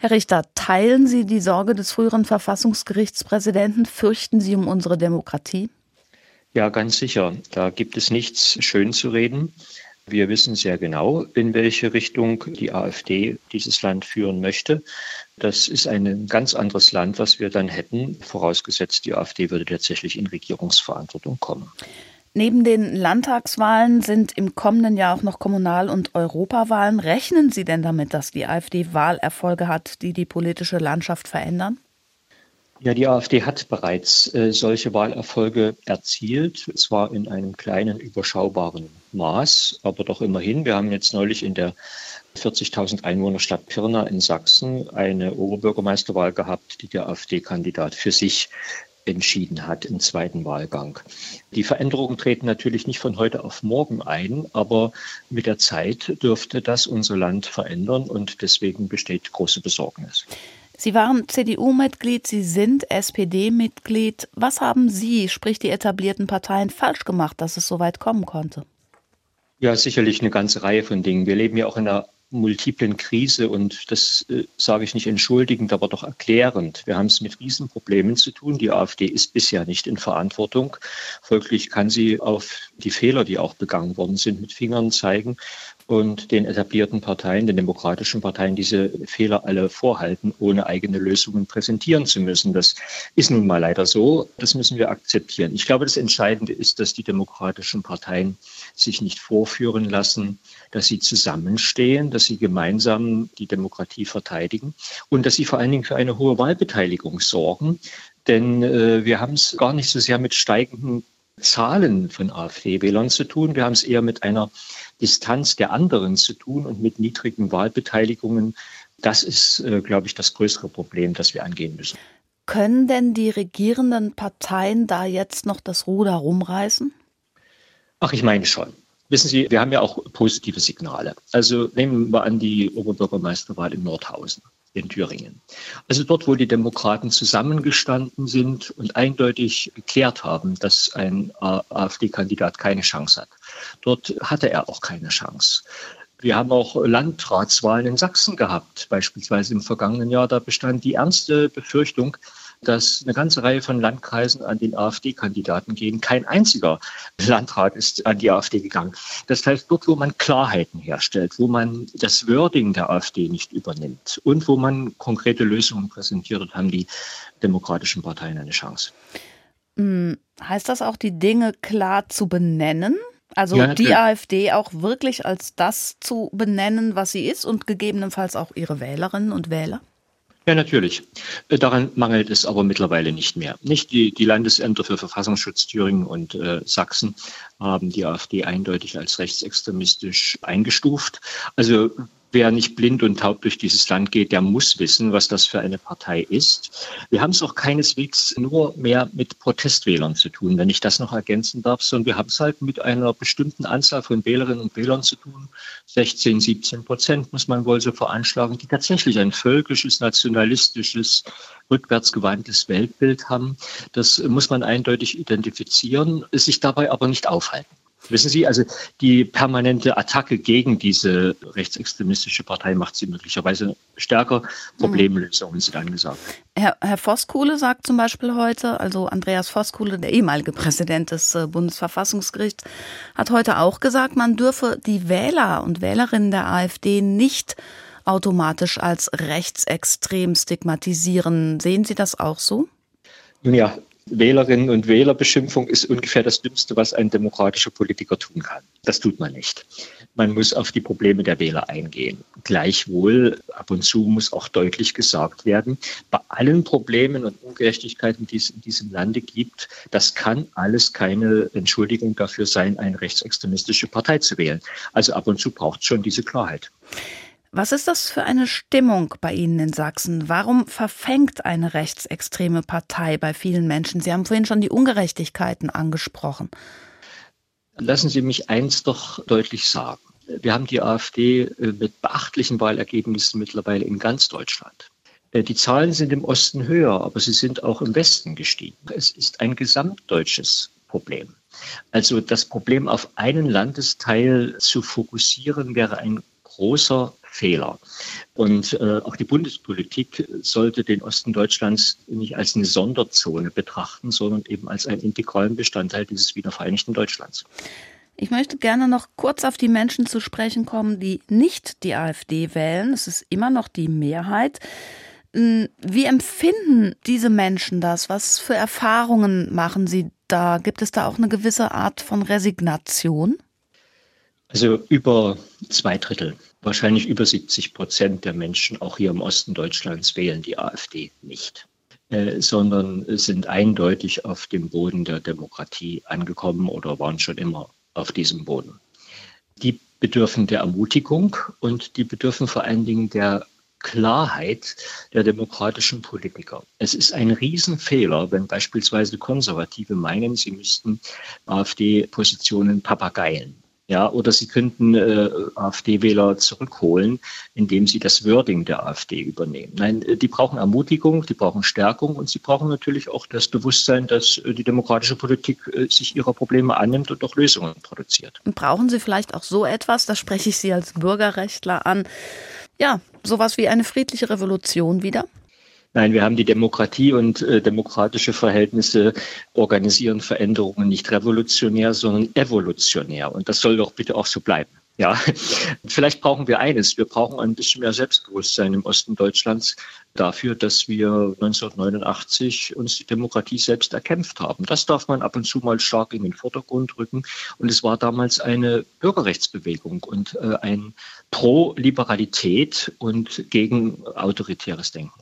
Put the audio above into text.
Herr Richter, teilen Sie die Sorge des früheren Verfassungsgerichtspräsidenten? Fürchten Sie um unsere Demokratie? Ja, ganz sicher. Da gibt es nichts schön zu reden. Wir wissen sehr genau, in welche Richtung die AfD dieses Land führen möchte. Das ist ein ganz anderes Land, was wir dann hätten, vorausgesetzt, die AfD würde tatsächlich in Regierungsverantwortung kommen. Neben den Landtagswahlen sind im kommenden Jahr auch noch Kommunal- und Europawahlen. Rechnen Sie denn damit, dass die AfD Wahlerfolge hat, die die politische Landschaft verändern? Ja, die AfD hat bereits äh, solche Wahlerfolge erzielt, zwar in einem kleinen, überschaubaren Maß, aber doch immerhin. Wir haben jetzt neulich in der 40.000 Einwohnerstadt Pirna in Sachsen eine Oberbürgermeisterwahl gehabt, die der AfD-Kandidat für sich entschieden hat im zweiten Wahlgang. Die Veränderungen treten natürlich nicht von heute auf morgen ein, aber mit der Zeit dürfte das unser Land verändern und deswegen besteht große Besorgnis. Sie waren CDU-Mitglied, Sie sind SPD-Mitglied. Was haben Sie, sprich die etablierten Parteien, falsch gemacht, dass es so weit kommen konnte? Ja, sicherlich eine ganze Reihe von Dingen. Wir leben ja auch in einer multiplen Krise und das äh, sage ich nicht entschuldigend, aber doch erklärend. Wir haben es mit Riesenproblemen zu tun. Die AfD ist bisher nicht in Verantwortung. Folglich kann sie auf die Fehler, die auch begangen worden sind, mit Fingern zeigen und den etablierten Parteien, den demokratischen Parteien diese Fehler alle vorhalten, ohne eigene Lösungen präsentieren zu müssen. Das ist nun mal leider so. Das müssen wir akzeptieren. Ich glaube, das Entscheidende ist, dass die demokratischen Parteien sich nicht vorführen lassen, dass sie zusammenstehen, dass sie gemeinsam die Demokratie verteidigen und dass sie vor allen Dingen für eine hohe Wahlbeteiligung sorgen. Denn äh, wir haben es gar nicht so sehr mit steigenden Zahlen von AfD-Wählern zu tun. Wir haben es eher mit einer Distanz der anderen zu tun und mit niedrigen Wahlbeteiligungen. Das ist, äh, glaube ich, das größere Problem, das wir angehen müssen. Können denn die regierenden Parteien da jetzt noch das Ruder rumreißen? Ach, ich meine schon. Wissen Sie, wir haben ja auch positive Signale. Also nehmen wir an die Oberbürgermeisterwahl in Nordhausen in Thüringen. Also dort, wo die Demokraten zusammengestanden sind und eindeutig geklärt haben, dass ein AfD-Kandidat keine Chance hat. Dort hatte er auch keine Chance. Wir haben auch Landratswahlen in Sachsen gehabt, beispielsweise im vergangenen Jahr. Da bestand die ernste Befürchtung, dass eine ganze Reihe von Landkreisen an den AfD-Kandidaten gehen. Kein einziger Landrat ist an die AfD gegangen. Das heißt, dort, wo man Klarheiten herstellt, wo man das Wording der AfD nicht übernimmt und wo man konkrete Lösungen präsentiert, haben die demokratischen Parteien eine Chance. Hm, heißt das auch, die Dinge klar zu benennen? Also ja, die AfD auch wirklich als das zu benennen, was sie ist und gegebenenfalls auch ihre Wählerinnen und Wähler? Ja, natürlich. Äh, daran mangelt es aber mittlerweile nicht mehr. Nicht die, die Landesämter für Verfassungsschutz Thüringen und äh, Sachsen haben die AfD eindeutig als rechtsextremistisch eingestuft. Also wer nicht blind und taub durch dieses Land geht, der muss wissen, was das für eine Partei ist. Wir haben es auch keineswegs nur mehr mit Protestwählern zu tun, wenn ich das noch ergänzen darf, sondern wir haben es halt mit einer bestimmten Anzahl von Wählerinnen und Wählern zu tun. 16, 17 Prozent muss man wohl so veranschlagen, die tatsächlich ein völkisches, nationalistisches, rückwärtsgewandtes Weltbild haben. Das muss man eindeutig identifizieren, sich dabei aber nicht aufhalten. Wissen Sie, also die permanente Attacke gegen diese rechtsextremistische Partei macht sie möglicherweise stärker. Problemlösungen sind angesagt. Herr, Herr Voskuhle sagt zum Beispiel heute, also Andreas Voskuhle, der ehemalige Präsident des äh, Bundesverfassungsgerichts, hat heute auch gesagt, man dürfe die Wähler und Wählerinnen der AfD nicht automatisch als rechtsextrem stigmatisieren. Sehen Sie das auch so? Ja, Wählerinnen und Wählerbeschimpfung ist ungefähr das Dümmste, was ein demokratischer Politiker tun kann. Das tut man nicht. Man muss auf die Probleme der Wähler eingehen. Gleichwohl, ab und zu muss auch deutlich gesagt werden, bei allen Problemen und Ungerechtigkeiten, die es in diesem Lande gibt, das kann alles keine Entschuldigung dafür sein, eine rechtsextremistische Partei zu wählen. Also ab und zu braucht es schon diese Klarheit. Was ist das für eine Stimmung bei Ihnen in Sachsen? Warum verfängt eine rechtsextreme Partei bei vielen Menschen? Sie haben vorhin schon die Ungerechtigkeiten angesprochen. Lassen Sie mich eins doch deutlich sagen. Wir haben die AfD äh, mit beachtlichen Wahlergebnissen mittlerweile in ganz Deutschland. Äh, die Zahlen sind im Osten höher, aber sie sind auch im Westen gestiegen. Es ist ein gesamtdeutsches Problem. Also das Problem auf einen Landesteil zu fokussieren wäre ein großer Fehler. Und äh, auch die Bundespolitik sollte den Osten Deutschlands nicht als eine Sonderzone betrachten, sondern eben als einen integralen Bestandteil dieses wiedervereinigten Deutschlands. Ich möchte gerne noch kurz auf die Menschen zu sprechen kommen, die nicht die AfD wählen. Es ist immer noch die Mehrheit. Hm, wie empfinden diese Menschen das? Was für Erfahrungen machen sie da? Gibt es da auch eine gewisse Art von Resignation? Also über zwei Drittel, wahrscheinlich über 70 Prozent der Menschen, auch hier im Osten Deutschlands, wählen die AfD nicht. Äh, sondern sind eindeutig auf dem Boden der Demokratie angekommen oder waren schon immer auf diesem Boden. Die bedürfen der Ermutigung und die bedürfen vor allen Dingen der Klarheit der demokratischen Politiker. Es ist ein Riesenfehler, wenn beispielsweise Konservative meinen, sie müssten AfD-Positionen papageien. Ja, oder sie könnten äh, AfD-Wähler zurückholen, indem sie das Wording der AfD übernehmen. Nein, äh, die brauchen Ermutigung, die brauchen Stärkung und sie brauchen natürlich auch das Bewusstsein, dass äh, die demokratische Politik äh, sich ihrer Probleme annimmt und auch Lösungen produziert. Brauchen Sie vielleicht auch so etwas, da spreche ich Sie als Bürgerrechtler an, ja, sowas wie eine friedliche Revolution wieder? Nein, wir haben die Demokratie und äh, demokratische Verhältnisse organisieren Veränderungen nicht revolutionär, sondern evolutionär. Und das soll doch bitte auch so bleiben. Ja, vielleicht brauchen wir eines. Wir brauchen ein bisschen mehr Selbstbewusstsein im Osten Deutschlands dafür, dass wir 1989 uns die Demokratie selbst erkämpft haben. Das darf man ab und zu mal stark in den Vordergrund rücken. Und es war damals eine Bürgerrechtsbewegung und äh, ein Pro-Liberalität und gegen autoritäres Denken.